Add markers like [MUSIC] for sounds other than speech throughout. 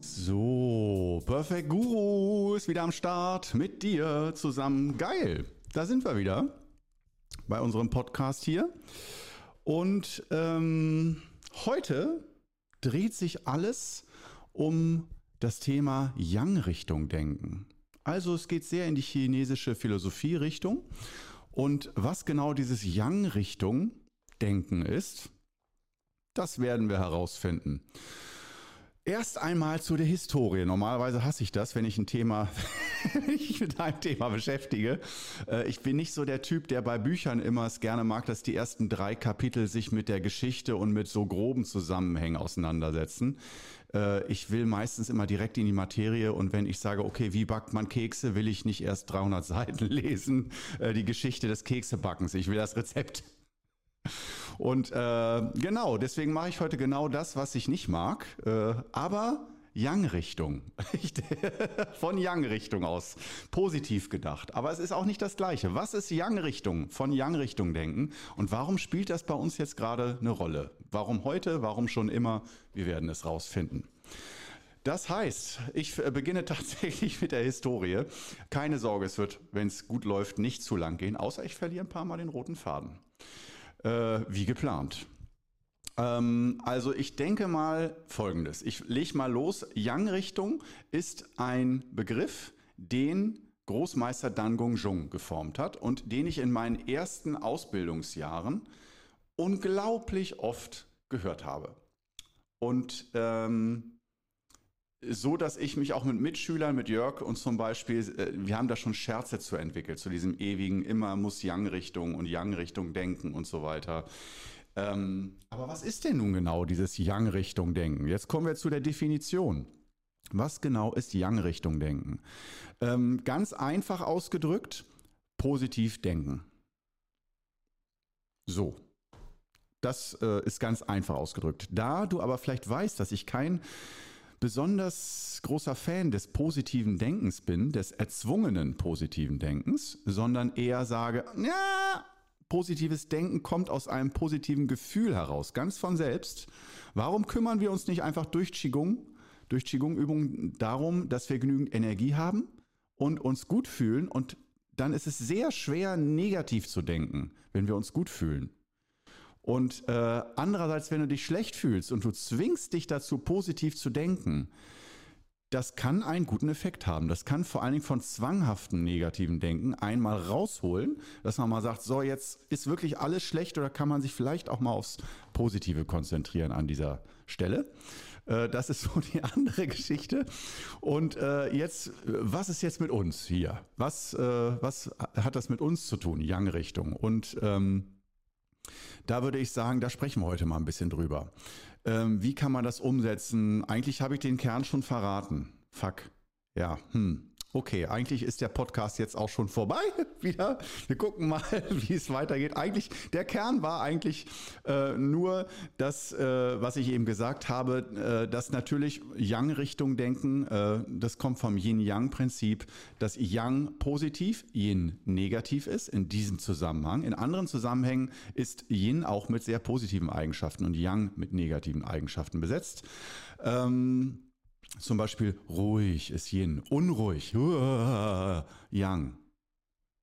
So, Perfect Guru ist wieder am Start mit dir zusammen. Geil, da sind wir wieder bei unserem Podcast hier. Und ähm, heute dreht sich alles um das Thema Yang-Richtung denken. Also es geht sehr in die chinesische Philosophie-Richtung. Und was genau dieses Yang-Richtung denken ist, das werden wir herausfinden. Erst einmal zu der Historie. Normalerweise hasse ich das, wenn ich ein Thema, [LAUGHS] ich mit einem Thema beschäftige. Äh, ich bin nicht so der Typ, der bei Büchern immer es gerne mag, dass die ersten drei Kapitel sich mit der Geschichte und mit so groben Zusammenhängen auseinandersetzen. Äh, ich will meistens immer direkt in die Materie und wenn ich sage, okay, wie backt man Kekse, will ich nicht erst 300 Seiten [LAUGHS] lesen, äh, die Geschichte des Keksebackens. Ich will das Rezept. Und äh, genau, deswegen mache ich heute genau das, was ich nicht mag. Äh, aber Yang-Richtung. [LAUGHS] von Yang-Richtung aus. Positiv gedacht. Aber es ist auch nicht das Gleiche. Was ist Yang-Richtung? Von Yang-Richtung denken. Und warum spielt das bei uns jetzt gerade eine Rolle? Warum heute? Warum schon immer? Wir werden es rausfinden. Das heißt, ich äh, beginne [LAUGHS] tatsächlich mit der Historie. Keine Sorge, es wird, wenn es gut läuft, nicht zu lang gehen, außer ich verliere ein paar Mal den roten Faden äh, wie geplant. Ähm, also ich denke mal Folgendes. Ich lege mal los. Yang-Richtung ist ein Begriff, den Großmeister Dan Gongzhong geformt hat und den ich in meinen ersten Ausbildungsjahren unglaublich oft gehört habe. Und ähm, so, dass ich mich auch mit Mitschülern, mit Jörg und zum Beispiel, äh, wir haben da schon Scherze zu entwickelt, zu diesem ewigen, immer muss Yang-Richtung und Yang-Richtung denken und so weiter. Ähm, aber was ist denn nun genau dieses Yang-Richtung denken? Jetzt kommen wir zu der Definition. Was genau ist Yang-Richtung denken? Ähm, ganz einfach ausgedrückt, positiv denken. So. Das äh, ist ganz einfach ausgedrückt. Da du aber vielleicht weißt, dass ich kein besonders großer Fan des positiven Denkens bin, des erzwungenen positiven Denkens, sondern eher sage, ja, positives Denken kommt aus einem positiven Gefühl heraus, ganz von selbst. Warum kümmern wir uns nicht einfach durch Qigong, durch Qigong-Übungen darum, dass wir genügend Energie haben und uns gut fühlen und dann ist es sehr schwer, negativ zu denken, wenn wir uns gut fühlen. Und äh, andererseits, wenn du dich schlecht fühlst und du zwingst dich dazu, positiv zu denken, das kann einen guten Effekt haben. Das kann vor allen Dingen von zwanghaften negativen Denken einmal rausholen, dass man mal sagt, so jetzt ist wirklich alles schlecht oder kann man sich vielleicht auch mal aufs Positive konzentrieren an dieser Stelle. Äh, das ist so die [LAUGHS] andere Geschichte. Und äh, jetzt, was ist jetzt mit uns hier? Was, äh, was hat das mit uns zu tun, Young-Richtung? Und ähm, da würde ich sagen, da sprechen wir heute mal ein bisschen drüber. Ähm, wie kann man das umsetzen? Eigentlich habe ich den Kern schon verraten. Fuck. Ja, hm. Okay, eigentlich ist der Podcast jetzt auch schon vorbei [LAUGHS] wieder. Wir gucken mal, [LAUGHS] wie es weitergeht. Eigentlich, der Kern war eigentlich äh, nur das, äh, was ich eben gesagt habe, äh, dass natürlich Yang-Richtung denken, äh, das kommt vom Yin-Yang-Prinzip, dass Yang positiv, Yin negativ ist in diesem Zusammenhang. In anderen Zusammenhängen ist Yin auch mit sehr positiven Eigenschaften und Yang mit negativen Eigenschaften besetzt. Ähm, zum Beispiel ruhig ist Yin, unruhig, Yang.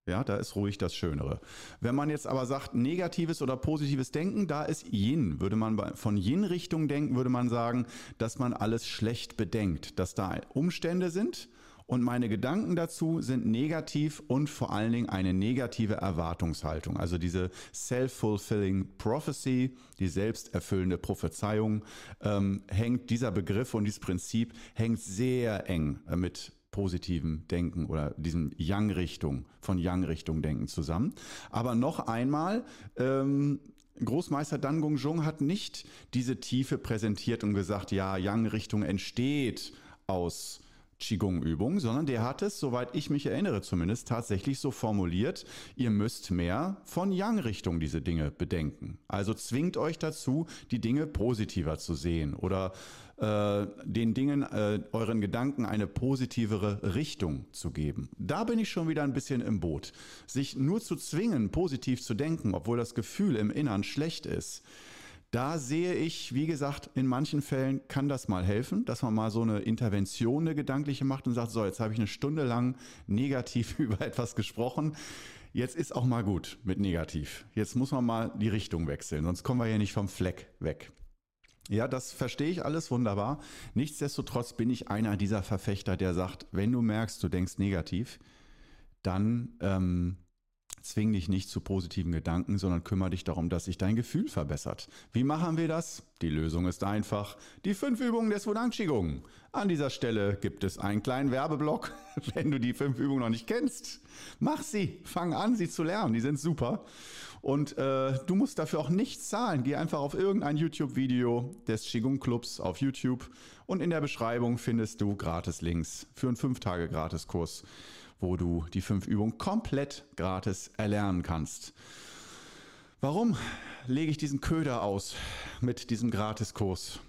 Ja, da ist ruhig das Schönere. Wenn man jetzt aber sagt, negatives oder positives Denken, da ist Yin. Würde man von Yin-Richtung denken, würde man sagen, dass man alles schlecht bedenkt, dass da Umstände sind, und meine Gedanken dazu sind negativ und vor allen Dingen eine negative Erwartungshaltung. Also diese self-fulfilling prophecy, die selbsterfüllende Prophezeiung, ähm, hängt dieser Begriff und dieses Prinzip hängt sehr eng äh, mit positivem Denken oder diesem Yang-Richtung, von Yang-Richtung Denken zusammen. Aber noch einmal, ähm, Großmeister Dan Gongzhong hat nicht diese Tiefe präsentiert und gesagt, ja, Yang-Richtung entsteht aus Qigong-Übung, sondern der hat es, soweit ich mich erinnere zumindest, tatsächlich so formuliert, ihr müsst mehr von Yang-Richtung diese Dinge bedenken. Also zwingt euch dazu, die Dinge positiver zu sehen oder äh, den Dingen, äh, euren Gedanken eine positivere Richtung zu geben. Da bin ich schon wieder ein bisschen im Boot. Sich nur zu zwingen, positiv zu denken, obwohl das Gefühl im Innern schlecht ist, da sehe ich, wie gesagt, in manchen Fällen kann das mal helfen, dass man mal so eine Intervention, eine gedankliche macht und sagt, so, jetzt habe ich eine Stunde lang negativ [LAUGHS] über etwas gesprochen. Jetzt ist auch mal gut mit negativ. Jetzt muss man mal die Richtung wechseln, sonst kommen wir ja nicht vom Fleck weg. Ja, das verstehe ich alles wunderbar. Nichtsdestotrotz bin ich einer dieser Verfechter, der sagt, wenn du merkst, du denkst negativ, dann ähm, zwing dich nicht zu positiven Gedanken, sondern kümmere dich darum, dass sich dein Gefühl verbessert. Wie machen wir das? Die Lösung ist einfach. Die fünf Übungen des Wudang Qigong. An dieser Stelle gibt es einen kleinen Werbeblock. [LAUGHS] Wenn du die fünf Übungen noch nicht kennst, mach sie. Fang an, sie zu lernen. Die sind super. Und äh, du musst dafür auch nichts zahlen. Geh einfach auf irgendein YouTube-Video des Qigong Clubs auf YouTube und in der Beschreibung findest du gratis Links für einen 5 Tage Gratiskurs wo du die fünf Übungen komplett gratis erlernen kannst. Warum lege ich diesen Köder aus mit diesem Gratiskurs?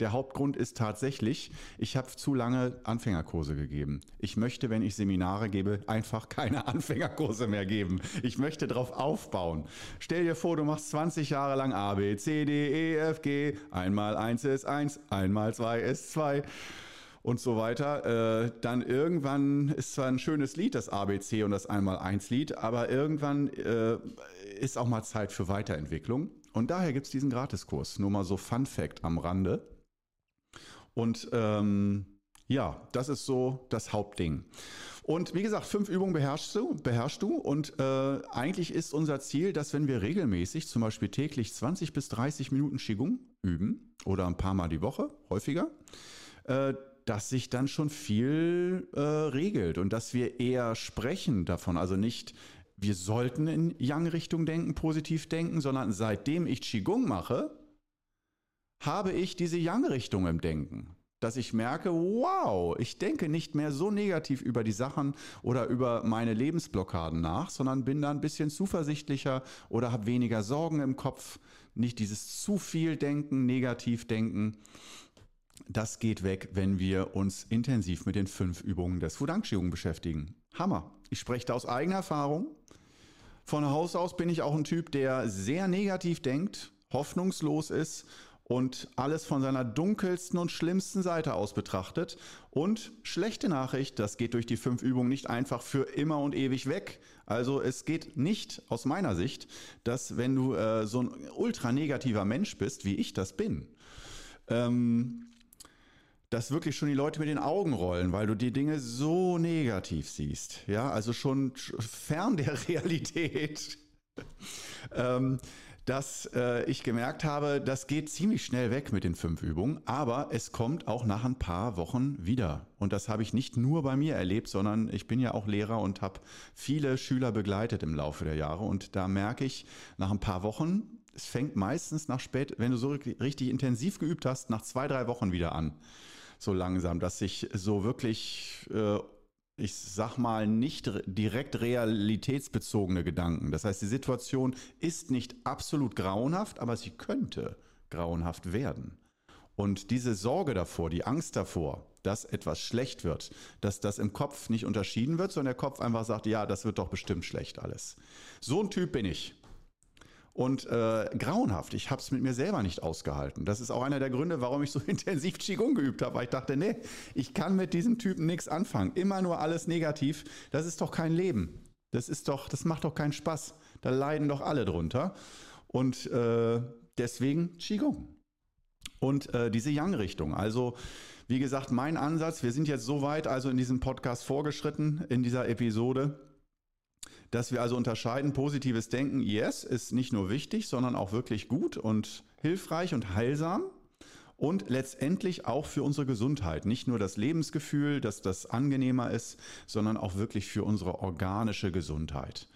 Der Hauptgrund ist tatsächlich, ich habe zu lange Anfängerkurse gegeben. Ich möchte, wenn ich Seminare gebe, einfach keine [LAUGHS] Anfängerkurse mehr geben. Ich möchte darauf aufbauen. Stell dir vor, du machst 20 Jahre lang A, B, C, D, E, F, G. Einmal eins ist eins, einmal zwei ist zwei und so weiter. Äh, dann irgendwann ist zwar ein schönes Lied, das ABC und das Einmal-Eins-Lied, aber irgendwann äh, ist auch mal Zeit für Weiterentwicklung. Und daher gibt es diesen Gratiskurs. Nur mal so Fun Fact am Rande. Und ähm, ja, das ist so das Hauptding. Und wie gesagt, fünf Übungen beherrschst du, beherrschst du. Und äh, eigentlich ist unser Ziel, dass wenn wir regelmäßig, zum Beispiel täglich 20 bis 30 Minuten Qigong üben oder ein paar Mal die Woche, häufiger, äh, dass sich dann schon viel äh, regelt und dass wir eher sprechen davon. Also nicht, wir sollten in Yang-Richtung denken, positiv denken, sondern seitdem ich Qigong mache, habe ich diese Yang-Richtung im Denken. Dass ich merke, wow, ich denke nicht mehr so negativ über die Sachen oder über meine Lebensblockaden nach, sondern bin da ein bisschen zuversichtlicher oder habe weniger Sorgen im Kopf. Nicht dieses zu viel Denken, negativ denken. Das geht weg, wenn wir uns intensiv mit den fünf Übungen des Wudang-Qigong beschäftigen. Hammer. Ich spreche da aus eigener Erfahrung. Von Haus aus bin ich auch ein Typ, der sehr negativ denkt, hoffnungslos ist und alles von seiner dunkelsten und schlimmsten Seite aus betrachtet. Und schlechte Nachricht, das geht durch die fünf Übungen nicht einfach für immer und ewig weg. Also es geht nicht aus meiner Sicht, dass wenn du äh, so ein ultra negativer Mensch bist, wie ich das bin, ähm, dass wirklich schon die Leute mit den Augen rollen, weil du die Dinge so negativ siehst. Ja, also schon fern der [LAUGHS] Realität. ähm, dass äh, ich gemerkt habe, das geht ziemlich schnell weg mit den fünf Übungen, aber es kommt auch nach ein paar Wochen wieder. Und das habe ich nicht nur bei mir erlebt, sondern ich bin ja auch Lehrer und habe viele Schüler begleitet im Laufe der Jahre. Und da merke ich nach ein paar Wochen, es fängt meistens nach spät, wenn du so richtig intensiv geübt hast, nach zwei, drei Wochen wieder an so langsam, dass sich so wirklich, äh, ich sag mal, nicht direkt realitätsbezogene Gedanken. Das heißt, die Situation ist nicht absolut grauenhaft, aber sie könnte grauenhaft werden. Und diese Sorge davor, die Angst davor, dass etwas schlecht wird, dass das im Kopf nicht unterschieden wird, sondern der Kopf einfach sagt, ja, das wird doch bestimmt schlecht alles. So ein Typ bin ich. Und äh, grauenhaft, ich habe es mit mir selber nicht ausgehalten. Das ist auch einer der Gründe, warum ich so [LAUGHS] intensiv Qigong geübt habe, weil ich dachte, nee, ich kann mit diesem Typen nichts anfangen. Immer nur alles negativ. Das ist doch kein Leben. Das ist doch, das macht doch keinen Spaß. Da leiden doch alle drunter. Und äh, deswegen Qigong. Und äh, diese Yang-Richtung. Also, wie gesagt, mein Ansatz, wir sind jetzt so weit also in diesem Podcast vorgeschritten, in dieser Episode, dass wir also unterscheiden, positives Denken, yes, ist nicht nur wichtig, sondern auch wirklich gut und hilfreich und heilsam und letztendlich auch für unsere Gesundheit. Nicht nur das Lebensgefühl, dass das angenehmer ist, sondern auch wirklich für unsere organische Gesundheit.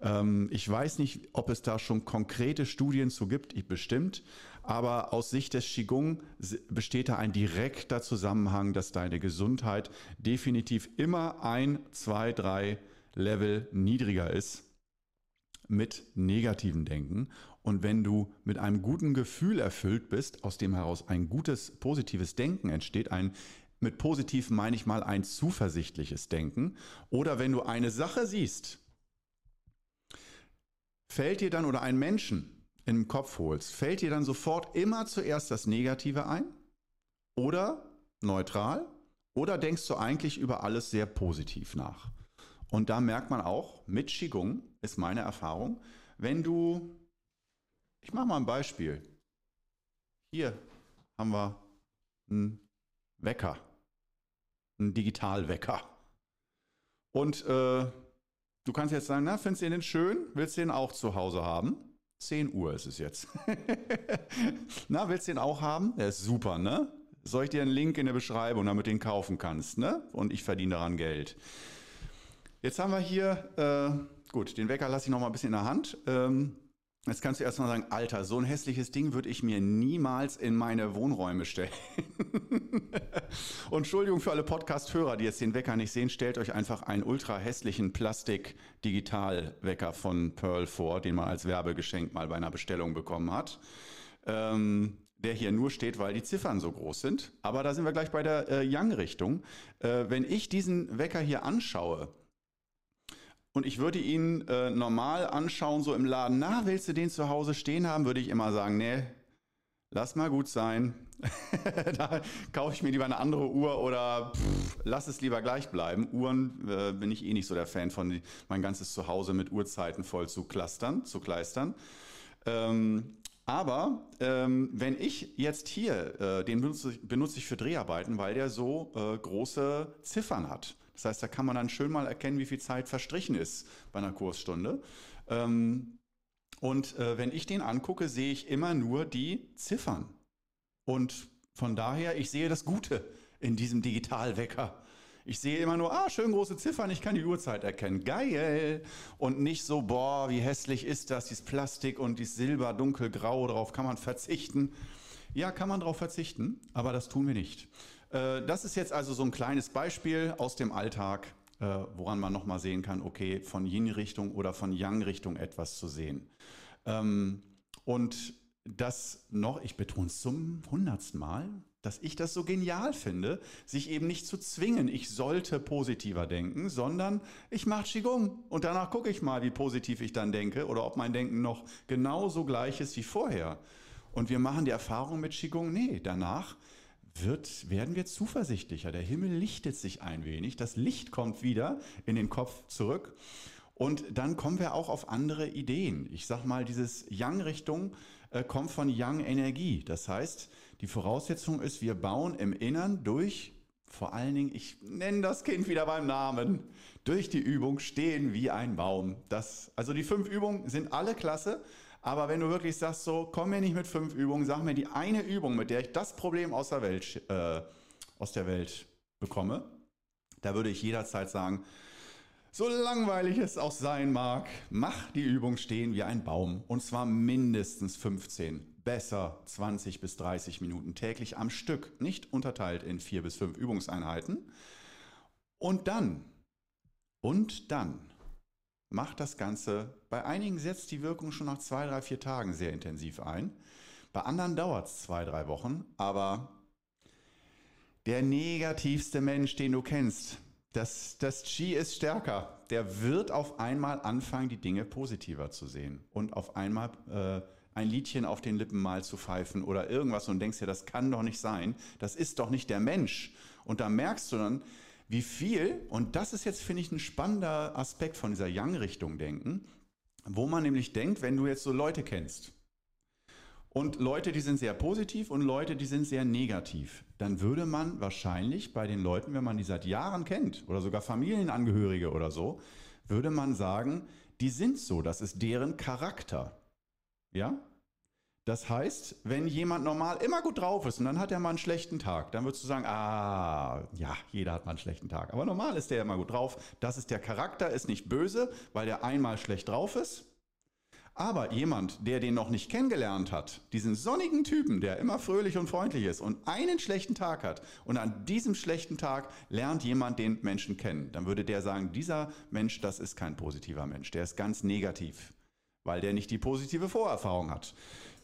Ähm, ich weiß nicht, ob es da schon konkrete Studien zu gibt, ich bestimmt, aber aus Sicht des Qigong besteht da ein direkter Zusammenhang, dass deine Gesundheit definitiv immer ein, zwei, drei Level niedriger ist mit negativen Denken. Und wenn du mit einem guten Gefühl erfüllt bist, aus dem heraus ein gutes, positives Denken entsteht, ein mit positiv meine ich mal ein zuversichtliches Denken, oder wenn du eine Sache siehst, fällt dir dann oder einen Menschen im Kopf holst, fällt dir dann sofort immer zuerst das Negative ein? Oder neutral? Oder denkst du eigentlich über alles sehr positiv nach? Und da merkt man auch, mit Qigong ist meine Erfahrung, wenn du, ich mache mal ein Beispiel. Hier haben wir einen Wecker, einen Digitalwecker. Und äh, du kannst jetzt sagen, na, findest du den schön? Willst du den auch zu Hause haben? 10 Uhr ist es jetzt. [LAUGHS] na, willst du den auch haben? Der ist super, ne? Soll ich dir einen Link in der Beschreibung, damit du den kaufen kannst, ne? Und ich verdiene daran Geld. Jetzt haben wir hier, äh, gut, den Wecker lasse ich noch mal ein bisschen in der Hand. Ähm, Jetzt kannst du erstmal sagen, Alter, so ein hässliches Ding würde ich mir niemals in meine Wohnräume stellen. [LAUGHS] Und Entschuldigung für alle Podcast-Hörer, die jetzt den Wecker nicht sehen, stellt euch einfach einen ultra hässlichen Plastik-Digital-Wecker von Pearl vor, den man als Werbegeschenk mal bei einer Bestellung bekommen hat. Ähm, der hier nur steht, weil die Ziffern so groß sind. Aber da sind wir gleich bei der äh, Young-Richtung. Äh, wenn ich diesen Wecker hier anschaue, und ich würde ihn äh, normal anschauen, so im Laden, na, willst du den zu Hause stehen haben, würde ich immer sagen, nee, lass mal gut sein. [LAUGHS] da kaufe ich mir lieber eine andere Uhr oder pff, lass es lieber gleich bleiben. Uhren äh, bin ich eh nicht so der Fan von, mein ganzes Zuhause mit Uhrzeiten voll zu clustern, zu kleistern. Ähm, aber ähm, wenn ich jetzt hier, äh, den benutze, benutze, ich für Dreharbeiten, weil der so äh, große Ziffern hat. Das heißt, da kann man dann schön mal erkennen, wie viel Zeit verstrichen ist bei einer Kursstunde. Ähm, und äh, wenn ich den angucke, sehe ich immer nur die Ziffern. Und von daher, ich sehe das Gute in diesem Digitalwecker. Ich sehe immer nur, ah, schön große Ziffern, ich kann die Uhrzeit erkennen. Geil! Und nicht so, boah, wie hässlich ist das, dieses Plastik und dieses Silber, dunkelgrau, darauf kann man verzichten. Ja, kann man darauf verzichten, aber das tun wir nicht. Äh, das ist jetzt also so ein kleines Beispiel aus dem Alltag, äh, woran man nochmal sehen kann, okay, von Yin-Richtung oder von Yang-Richtung etwas zu sehen. Ähm, und das noch, ich betone es zum hundertsten Mal, dass ich das so genial finde, sich eben nicht zu zwingen, ich sollte positiver denken, sondern ich mache Qigong und danach gucke ich mal, wie positiv ich dann denke oder ob mein Denken noch genauso gleich ist wie vorher. Und wir machen die Erfahrung mit Qigong, nee, danach wird, werden wir zuversichtlicher. Der Himmel lichtet sich ein wenig, das Licht kommt wieder in den Kopf zurück. Und dann kommen wir auch auf andere Ideen. Ich sag mal, dieses Yang-Richtung äh, kommt von Yang-Energie. Das heißt, die Voraussetzung ist, wir bauen im Innern durch, vor allen Dingen, ich nenne das Kind wieder beim Namen, durch die Übung stehen wie ein Baum. Das, also die fünf Übungen sind alle klasse. Aber wenn du wirklich sagst, so, komm mir nicht mit fünf Übungen, sag mir die eine Übung, mit der ich das Problem aus der Welt, äh, aus der Welt bekomme, da würde ich jederzeit sagen, so langweilig es auch sein mag, mach die Übung stehen wie ein Baum. Und zwar mindestens 15, besser 20 bis 30 Minuten täglich am Stück, nicht unterteilt in vier bis fünf Übungseinheiten. Und dann, und dann macht das Ganze, bei einigen setzt die Wirkung schon nach zwei, drei, vier Tagen sehr intensiv ein. Bei anderen dauert es zwei, drei Wochen, aber der negativste Mensch, den du kennst, das, das Qi ist stärker. Der wird auf einmal anfangen, die Dinge positiver zu sehen und auf einmal äh, ein Liedchen auf den Lippen mal zu pfeifen oder irgendwas und denkst dir, das kann doch nicht sein, das ist doch nicht der Mensch. Und da merkst du dann, wie viel, und das ist jetzt, finde ich, ein spannender Aspekt von dieser Young-Richtung denken, wo man nämlich denkt, wenn du jetzt so Leute kennst und Leute, die sind sehr positiv und Leute, die sind sehr negativ, dann würde man wahrscheinlich bei den Leuten, wenn man die seit Jahren kennt oder sogar Familienangehörige oder so, würde man sagen, die sind so, das ist deren Charakter. Ja? Das heißt, wenn jemand normal immer gut drauf ist und dann hat er mal einen schlechten Tag, dann würdest du sagen, ah, ja, jeder hat mal einen schlechten Tag. Aber normal ist der immer gut drauf. Das ist der Charakter, ist nicht böse, weil der einmal schlecht drauf ist. Aber jemand, der den noch nicht kennengelernt hat, diesen sonnigen Typen, der immer fröhlich und freundlich ist und einen schlechten Tag hat und an diesem schlechten Tag lernt jemand den Menschen kennen, dann würde der sagen, dieser Mensch, das ist kein positiver Mensch, der ist ganz negativ, weil der nicht die positive Vorerfahrung hat.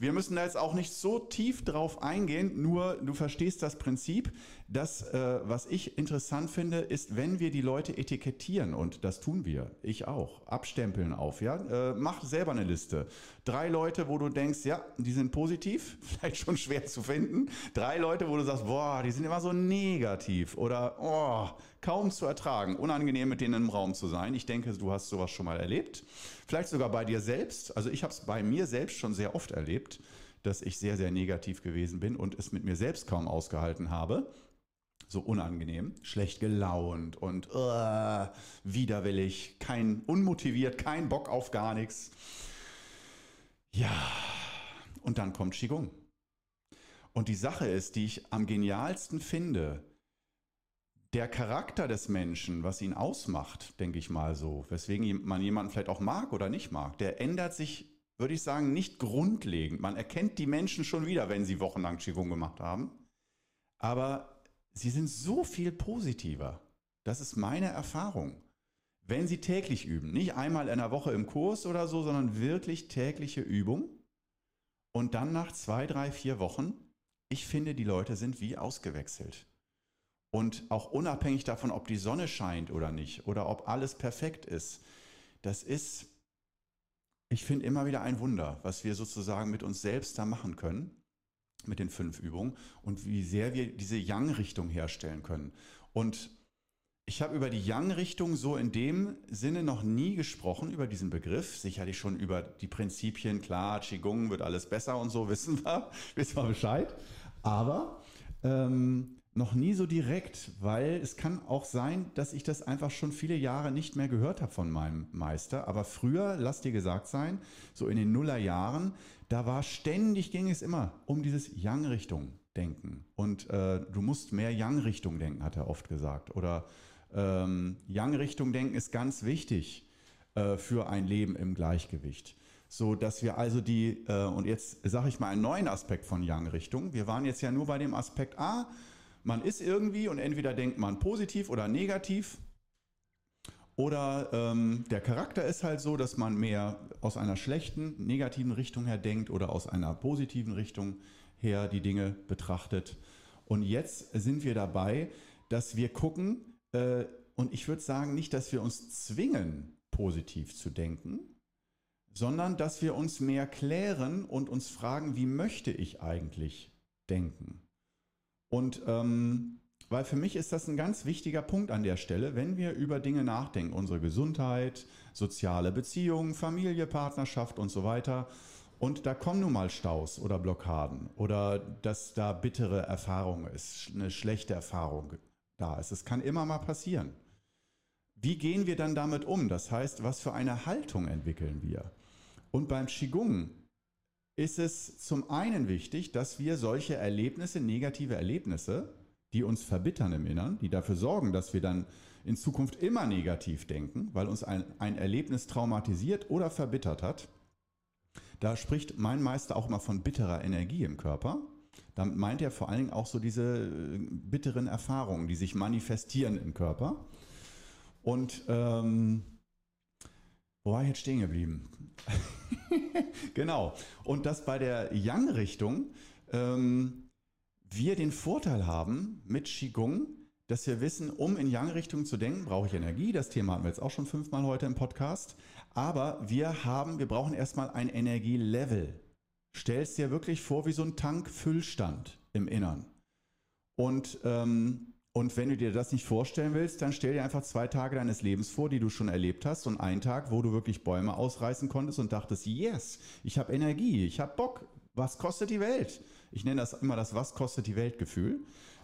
Wir müssen da jetzt auch nicht so tief drauf eingehen, nur du verstehst das Prinzip. Das, äh, was ich interessant finde, ist, wenn wir die Leute etikettieren, und das tun wir, ich auch, abstempeln auf, ja, äh, mach selber eine Liste. Drei Leute, wo du denkst, ja, die sind positiv, [LAUGHS] vielleicht schon schwer zu finden. Drei Leute, wo du sagst, boah, die sind immer so negativ oder oh, kaum zu ertragen, unangenehm mit denen im Raum zu sein. Ich denke, du hast sowas schon mal erlebt. Vielleicht sogar bei dir selbst. Also ich habe es bei mir selbst schon sehr oft erlebt, dass ich sehr, sehr negativ gewesen bin und es mit mir selbst kaum ausgehalten habe. So unangenehm, schlecht gelaunt und uh, widerwillig, kein unmotiviert, kein Bock auf gar nichts. Ja, und dann kommt Qigong. Und die Sache ist, die ich am genialsten finde, der Charakter des Menschen, was ihn ausmacht, denke ich mal so, weswegen man jemanden vielleicht auch mag oder nicht mag, der ändert sich, würde ich sagen, nicht grundlegend. Man erkennt die Menschen schon wieder, wenn sie wochenlang Qigong gemacht haben. Aber sie sind so viel positiver. Das ist meine Erfahrung. Wenn sie täglich üben, nicht einmal in der Woche im Kurs oder so, sondern wirklich tägliche Übung. Und dann nach zwei, drei, vier Wochen, ich finde, die Leute sind wie ausgewechselt. Und auch unabhängig davon, ob die Sonne scheint oder nicht oder ob alles perfekt ist, das ist, ich finde immer wieder ein Wunder, was wir sozusagen mit uns selbst da machen können, mit den fünf Übungen und wie sehr wir diese Yang-Richtung herstellen können. Und ich habe über die Yang-Richtung so in dem Sinne noch nie gesprochen, über diesen Begriff. Sicherlich schon über die Prinzipien, klar, Qigong wird alles besser und so, [LAUGHS] wissen wir, wissen wir Bescheid. Aber ähm, noch nie so direkt, weil es kann auch sein, dass ich das einfach schon viele Jahre nicht mehr gehört habe von meinem Meister. Aber früher, lass dir gesagt sein, so in den Nullerjahren, da war ständig, ging es immer um dieses Yang-Richtung denken. Und äh, du musst mehr Yang-Richtung denken, hat er oft gesagt. Oder ähm, Yang-Richtung denken ist ganz wichtig äh, für ein Leben im Gleichgewicht so dass wir also die, äh, und jetzt sage ich mal einen neuen Aspekt von Yang-Richtung. Wir waren jetzt ja nur bei dem Aspekt A, man ist irgendwie und entweder denkt man positiv oder negativ. Oder ähm, der Charakter ist halt so, dass man mehr aus einer schlechten, negativen Richtung her denkt oder aus einer positiven Richtung her die Dinge betrachtet. Und jetzt sind wir dabei, dass wir gucken, äh, und ich würde sagen, nicht, dass wir uns zwingen, positiv zu denken, sondern dass wir uns mehr klären und uns fragen, wie möchte ich eigentlich denken? Und ähm, weil für mich ist das ein ganz wichtiger Punkt an der Stelle, wenn wir über Dinge nachdenken, unsere Gesundheit, soziale Beziehungen, Familie, Partnerschaft und so weiter. Und da kommen nun mal Staus oder Blockaden oder dass da bittere Erfahrung ist, eine schlechte Erfahrung da ist. Es kann immer mal passieren. Wie gehen wir dann damit um? Das heißt, was für eine Haltung entwickeln wir? Und beim Qigong ist es zum einen wichtig, dass wir solche Erlebnisse, negative Erlebnisse, die uns verbittern im Innern, die dafür sorgen, dass wir dann in Zukunft immer negativ denken, weil uns ein, ein Erlebnis traumatisiert oder verbittert hat. Da spricht mein Meister auch immer von bitterer Energie im Körper. Damit meint er vor allen Dingen auch so diese äh, bitteren Erfahrungen, die sich manifestieren im Körper. Und ähm, wo war ich jetzt stehen geblieben? [LAUGHS] genau. Und dass bei der Yang-Richtung ähm, wir den Vorteil haben mit Qigong, dass wir wissen, um in Yang-Richtung zu denken, brauche ich Energie. Das Thema hatten wir jetzt auch schon fünfmal heute im Podcast. Aber wir haben, wir brauchen erstmal ein Energielevel. Stellst dir wirklich vor wie so ein Tankfüllstand im Innern. Und ähm, und wenn du dir das nicht vorstellen willst, dann stell dir einfach zwei Tage deines Lebens vor, die du schon erlebt hast und einen Tag, wo du wirklich Bäume ausreißen konntest und dachtest, yes, ich habe Energie, ich habe Bock, was kostet die Welt? Ich nenne das immer das Was kostet die Welt Gefühl.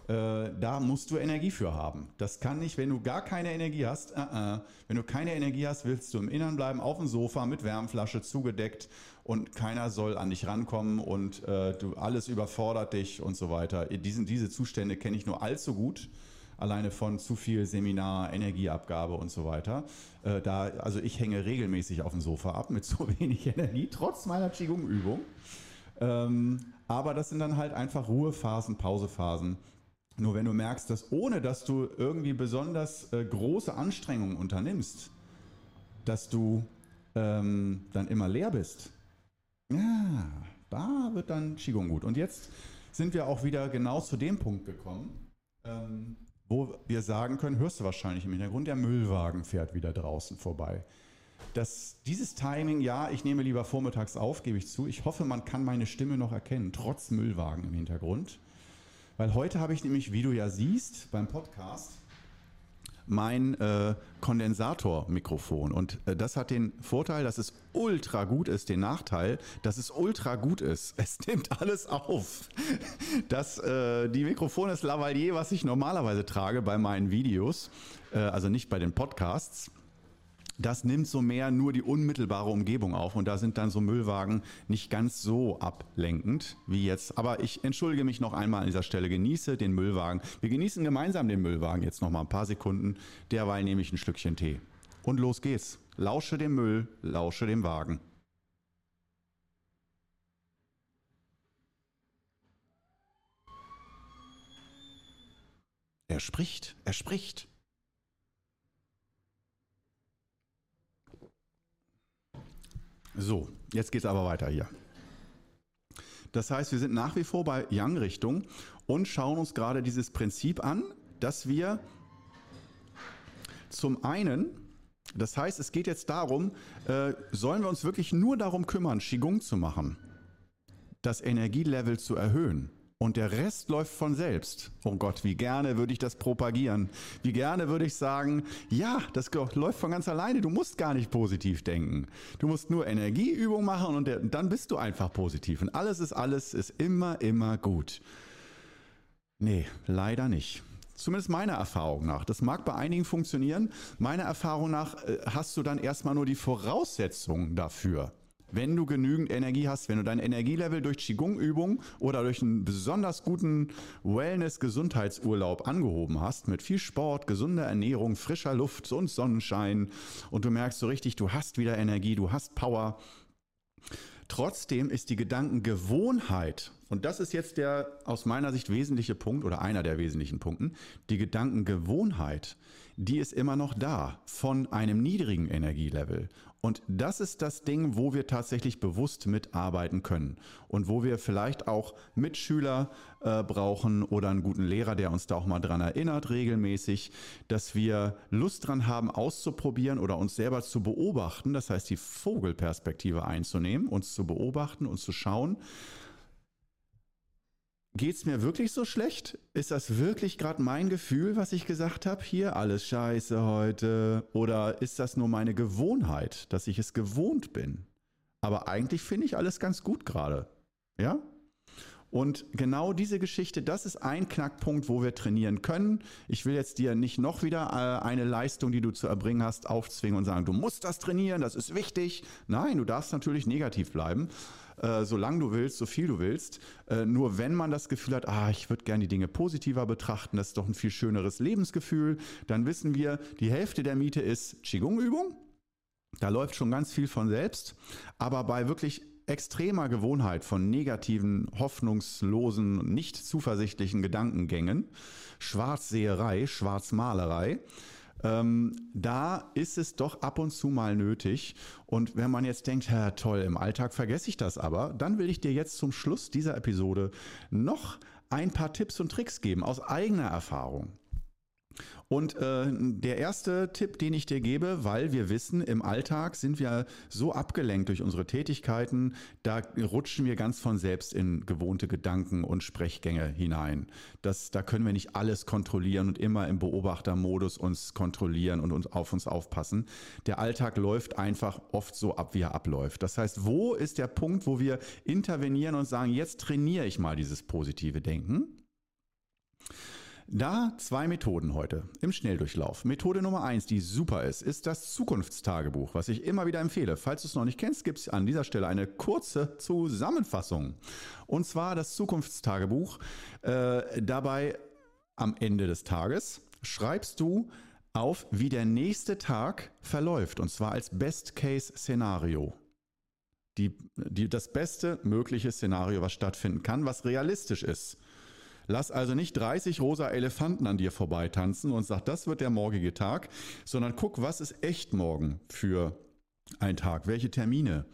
Äh, da musst du Energie für haben. Das kann nicht, wenn du gar keine Energie hast, uh -uh. wenn du keine Energie hast, willst du im Innern bleiben, auf dem Sofa mit Wärmflasche zugedeckt und keiner soll an dich rankommen und äh, du alles überfordert dich und so weiter. Diesen, diese Zustände kenne ich nur allzu gut alleine von zu viel Seminar, Energieabgabe und so weiter. Äh, da, also ich hänge regelmäßig auf dem Sofa ab mit [LAUGHS] zu wenig Energie, trotz meiner Qigong-Übung. Ähm, aber das sind dann halt einfach Ruhephasen, Pausephasen. Nur wenn du merkst, dass ohne dass du irgendwie besonders äh, große Anstrengungen unternimmst, dass du ähm, dann immer leer bist, ja, da wird dann Qigong gut. Und jetzt sind wir auch wieder genau zu dem Punkt gekommen, ähm, wo wir sagen können, hörst du wahrscheinlich im Hintergrund, der Müllwagen fährt wieder draußen vorbei. Das, dieses Timing, ja, ich nehme lieber vormittags auf, gebe ich zu. Ich hoffe, man kann meine Stimme noch erkennen, trotz Müllwagen im Hintergrund. Weil heute habe ich nämlich, wie du ja siehst, beim Podcast mein äh, Kondensatormikrofon. Und äh, das hat den Vorteil, dass es ultra gut ist, den Nachteil, dass es ultra gut ist. [LAUGHS] Es nimmt alles auf. Das, äh, die Mikrofon ist Lavalier, was ich normalerweise trage bei meinen Videos, äh, also nicht bei den Podcasts das nimmt so mehr nur die unmittelbare Umgebung auf und da sind dann so Müllwagen nicht ganz so ablenkend wie jetzt. Aber ich entschuldige mich noch einmal an dieser Stelle, genieße den Müllwagen. Wir genießen gemeinsam den Müllwagen jetzt noch mal ein paar Sekunden, derweil nehme ich ein Schlückchen Tee. Und los geht's. Lausche dem Müll, lausche dem Wagen. Er spricht, er spricht. So, jetzt geht es aber weiter hier. Das heißt, wir sind nach wie vor bei Yang-Richtung und schauen uns gerade dieses Prinzip an, dass wir zum einen, das heißt, es geht jetzt darum, äh, sollen wir uns wirklich nur darum kümmern, Qigong zu machen, das Energielevel zu erhöhen und der Rest läuft von selbst. Oh Gott, wie gerne würde ich das propagieren. Wie gerne würde ich sagen, ja, das läuft von ganz alleine. Du musst gar nicht positiv denken. Du musst nur Energieübung machen und dann bist du einfach positiv. Und alles ist alles, ist immer, immer gut. Nee, leider nicht. Zumindest meiner Erfahrung nach. Das mag bei einigen funktionieren. Meiner Erfahrung nach äh, hast du dann erstmal nur die Voraussetzungen dafür. Wenn du genügend Energie hast, wenn du dein Energielevel durch Qigong-Übung oder durch einen besonders guten Wellness-Gesundheitsurlaub angehoben hast, mit viel Sport, gesunder Ernährung, frischer Luft und Sonnenschein und du merkst so richtig, du hast wieder Energie, du hast Power. Trotzdem ist die Gedankengewohnheit, und das ist jetzt der aus meiner Sicht wesentliche Punkt oder einer der wesentlichen Punkten, die Gedankengewohnheit, die ist immer noch da von einem niedrigen Energielevel. Und das ist das Ding, wo wir tatsächlich bewusst mitarbeiten können und wo wir vielleicht auch Mitschüler äh, brauchen oder einen guten Lehrer, der uns da auch mal dran erinnert, regelmäßig, dass wir Lust dran haben, auszuprobieren oder uns selber zu beobachten. Das heißt, die Vogelperspektive einzunehmen, uns zu beobachten und zu schauen, Geht es mir wirklich so schlecht? Ist das wirklich gerade mein Gefühl, was ich gesagt habe? Hier alles scheiße heute. Oder ist das nur meine Gewohnheit, dass ich es gewohnt bin? Aber eigentlich finde ich alles ganz gut gerade. Ja? Und genau diese Geschichte, das ist ein Knackpunkt, wo wir trainieren können. Ich will jetzt dir nicht noch wieder äh, eine Leistung, die du zu erbringen hast, aufzwingen und sagen, du musst das trainieren, das ist wichtig. Nein, du darfst natürlich negativ bleiben äh, solange du willst, so viel du willst. Äh, nur wenn man das Gefühl hat, ah, ich würde gerne die Dinge positiver betrachten, das ist doch ein viel schöneres Lebensgefühl, dann wissen wir, die Hälfte der Miete ist Qigong-Übung. Da läuft schon ganz viel von selbst. Aber bei wirklich extremer Gewohnheit von negativen, hoffnungslosen, nicht zuversichtlichen Gedankengängen, Schwarzseherei, Schwarzmalerei, ähm, da ist es doch ab und zu mal nötig. Und wenn man jetzt denkt, ja, toll, im Alltag vergesse ich das aber, dann will ich dir jetzt zum Schluss dieser Episode noch ein paar Tipps und Tricks geben aus eigener Erfahrung. Und äh, der erste Tipp, den ich dir gebe, weil wir wissen, im Alltag sind wir so abgelenkt durch unsere Tätigkeiten, da rutschen wir ganz von selbst in gewohnte Gedanken und Sprechgänge hinein. Das, da können wir nicht alles kontrollieren und immer im Beobachtermodus uns kontrollieren und uns auf uns aufpassen. Der Alltag läuft einfach oft so ab, wie er abläuft. Das heißt, wo ist der Punkt, wo wir intervenieren und sagen, jetzt trainiere ich mal dieses positive Denken? Da zwei Methoden heute im Schnelldurchlauf. Methode Nummer eins, die super ist, ist das Zukunftstagebuch, was ich immer wieder empfehle. Falls du es noch nicht kennst, gibt es an dieser Stelle eine kurze Zusammenfassung. Und zwar das Zukunftstagebuch. Äh, dabei am Ende des Tages schreibst du auf, wie der nächste Tag verläuft, und zwar als Best-Case-Szenario. Die, die, das beste mögliche Szenario, was stattfinden kann, was realistisch ist. Lass also nicht 30 rosa Elefanten an dir vorbeitanzen und sag, das wird der morgige Tag, sondern guck, was ist echt morgen für ein Tag? Welche Termine?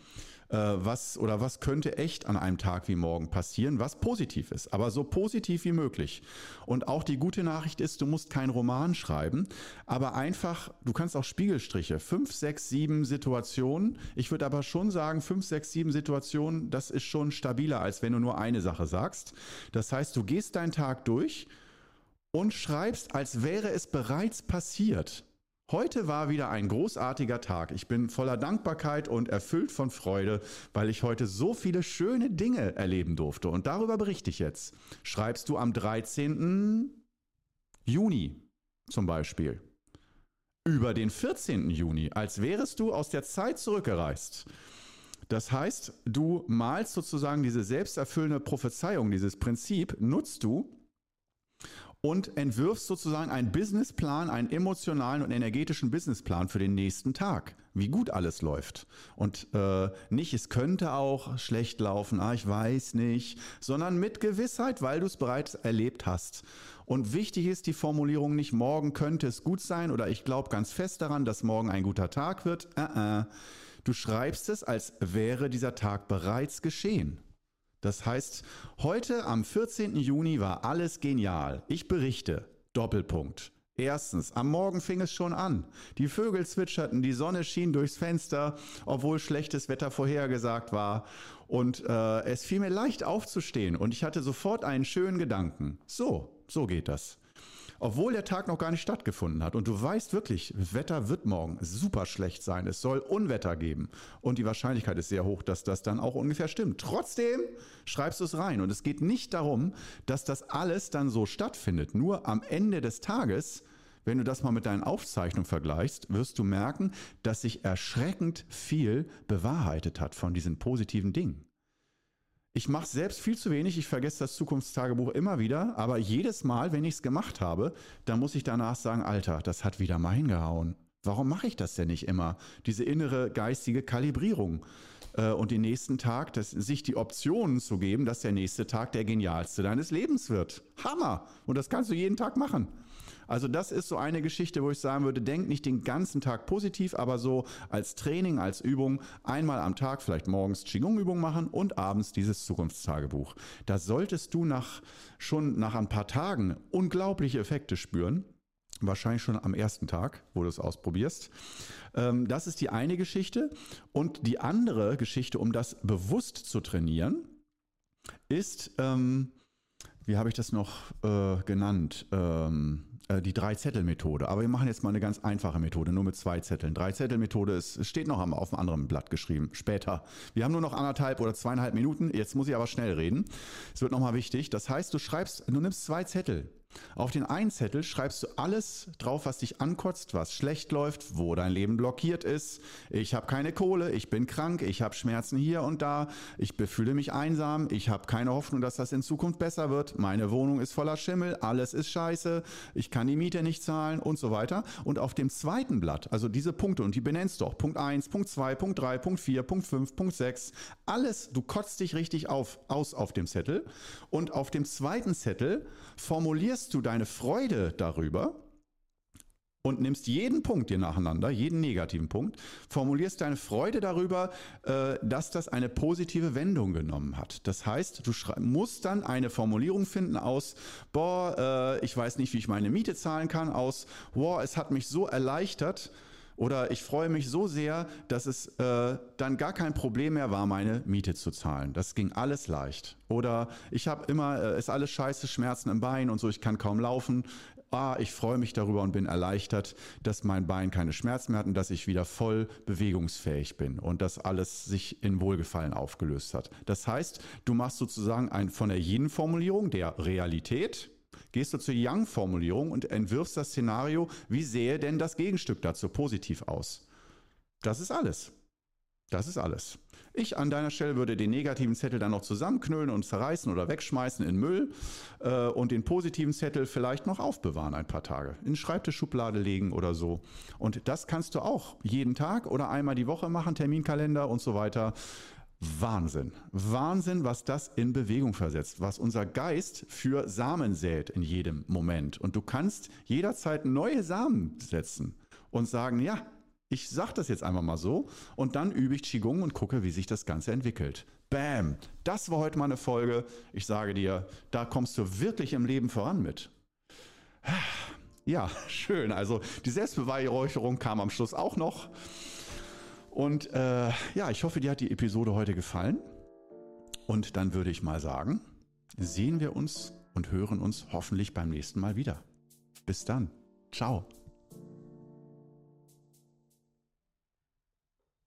Äh, was oder was könnte echt an einem Tag wie morgen passieren, was positiv ist, aber so positiv wie möglich. Und auch die gute Nachricht ist, du musst keinen Roman schreiben, aber einfach, du kannst auch Spiegelstriche, fünf, sechs, sieben Situationen. Ich würde aber schon sagen, fünf, sechs, sieben Situationen, das ist schon stabiler, als wenn du nur eine Sache sagst. Das heißt, du gehst deinen Tag durch und schreibst, als wäre es bereits passiert. Heute war wieder ein großartiger Tag. Ich bin voller Dankbarkeit und erfüllt von Freude, weil ich heute so viele schöne Dinge erleben durfte. Und darüber berichte ich jetzt. Schreibst du am 13. Juni zum Beispiel über den 14. Juni, als wärest du aus der Zeit zurückgereist. Das heißt, du malst sozusagen diese selbsterfüllende Prophezeiung, dieses Prinzip nutzt du, und entwirfst sozusagen einen Businessplan, einen emotionalen und energetischen Businessplan für den nächsten Tag, wie gut alles läuft. Und äh, nicht, es könnte auch schlecht laufen, ah, ich weiß nicht, sondern mit Gewissheit, weil du es bereits erlebt hast. Und wichtig ist die Formulierung nicht, morgen könnte es gut sein oder ich glaube ganz fest daran, dass morgen ein guter Tag wird. Äh, äh. Du schreibst es, als wäre dieser Tag bereits geschehen. Das heißt, heute am 14. Juni war alles genial. Ich berichte. Doppelpunkt. Erstens, am Morgen fing es schon an. Die Vögel zwitscherten, die Sonne schien durchs Fenster, obwohl schlechtes Wetter vorhergesagt war. Und äh, es fiel mir leicht aufzustehen und ich hatte sofort einen schönen Gedanken. So, so geht das obwohl der Tag noch gar nicht stattgefunden hat. Und du weißt wirklich, Wetter wird morgen super schlecht sein. Es soll Unwetter geben. Und die Wahrscheinlichkeit ist sehr hoch, dass das dann auch ungefähr stimmt. Trotzdem schreibst du es rein. Und es geht nicht darum, dass das alles dann so stattfindet. Nur am Ende des Tages wenn du das mal mit deinen Aufzeichnungen vergleichst, wirst du merken, dass sich erschreckend viel bewahrheitet hat von diesen positiven Dingen. Ich mache selbst viel zu wenig. Ich vergesse das Zukunftstagebuch immer wieder. Aber jedes Mal, wenn ich es gemacht habe, dann muss ich danach sagen, Alter, das hat wieder mal hingehauen. Warum mache ich das denn nicht immer? Diese innere geistige Kalibrierung. Äh, und den nächsten Tag, das, sich die Optionen zu geben, dass der nächste Tag der genialste deines Lebens wird. Hammer! Und das kannst du jeden Tag machen. Also das ist so eine Geschichte, wo ich sagen würde, denk nicht den ganzen Tag positiv, aber so als Training, als Übung einmal am Tag vielleicht morgens Qigong-Übung machen und abends dieses Zukunftstagebuch. Da solltest du nach, schon nach ein paar Tagen unglaubliche Effekte spüren. Wahrscheinlich schon am ersten Tag, wo du es ausprobierst. Ähm, das ist die eine Geschichte. Und die andere Geschichte, um das bewusst zu trainieren, ist, ähm, wie habe ich das noch äh, genannt? Äh, die Drei-Zettel-Methode. Aber wir machen jetzt mal eine ganz einfache Methode, nur mit zwei Zetteln. Drei-Zettel-Methode steht noch auf einem anderen Blatt geschrieben, später. Wir haben nur noch anderthalb oder zweieinhalb Minuten. Jetzt muss ich aber schnell reden. Es wird nochmal wichtig. Das heißt, du schreibst, du nimmst zwei Zettel. Auf den einen Zettel schreibst du alles drauf, was dich ankotzt, was schlecht läuft, wo dein Leben blockiert ist. Ich habe keine Kohle, ich bin krank, ich habe Schmerzen hier und da, ich befühle mich einsam, ich habe keine Hoffnung, dass das in Zukunft besser wird, meine Wohnung ist voller Schimmel, alles ist scheiße, ich kann die Miete nicht zahlen und so weiter. Und auf dem zweiten Blatt, also diese Punkte, und die benennst doch, Punkt 1, Punkt 2, Punkt 3, Punkt 4, Punkt 5, Punkt 6, alles, du kotzt dich richtig auf, aus auf dem Zettel. Und auf dem zweiten Zettel formulierst formulierst du deine Freude darüber und nimmst jeden Punkt dir nacheinander, jeden negativen Punkt, formulierst deine Freude darüber, äh, dass das eine positive Wendung genommen hat. Das heißt, du musst dann eine Formulierung finden aus, boah, äh, ich weiß nicht, wie ich meine Miete zahlen kann, aus, boah, es hat mich so erleichtert, oder ich freue mich so sehr, dass es äh, dann gar kein Problem mehr war, meine Miete zu zahlen. Das ging alles leicht. Oder ich habe immer, äh, ist alles scheiße, Schmerzen im Bein und so, ich kann kaum laufen. Ah, ich freue mich darüber und bin erleichtert, dass mein Bein keine Schmerzen mehr hat und dass ich wieder voll bewegungsfähig bin und dass alles sich in Wohlgefallen aufgelöst hat. Das heißt, du machst sozusagen ein, von der Yin-Formulierung der Realität, gehst du zur Yang-Formulierung und entwirfst das Szenario, wie sähe denn das Gegenstück dazu positiv aus? Das ist alles. Das ist alles. Ich an deiner Stelle würde den negativen Zettel dann noch zusammenknüllen und zerreißen oder wegschmeißen in Müll äh, und den positiven Zettel vielleicht noch aufbewahren ein paar Tage. In Schreibtischschublade legen oder so. Und das kannst du auch jeden Tag oder einmal die Woche machen, Terminkalender und so weiter. Wahnsinn. Wahnsinn, was das in Bewegung versetzt, was unser Geist für Samen sät in jedem Moment. Und du kannst jederzeit neue Samen setzen und sagen, ja, ich sage das jetzt einfach mal so und dann übe ich Qigong und gucke, wie sich das Ganze entwickelt. Bam! Das war heute mal eine Folge. Ich sage dir, da kommst du wirklich im Leben voran mit. Ja, schön. Also die Selbstbeweihräucherung kam am Schluss auch noch. Und äh, ja, ich hoffe, dir hat die Episode heute gefallen. Und dann würde ich mal sagen, sehen wir uns und hören uns hoffentlich beim nächsten Mal wieder. Bis dann. Ciao.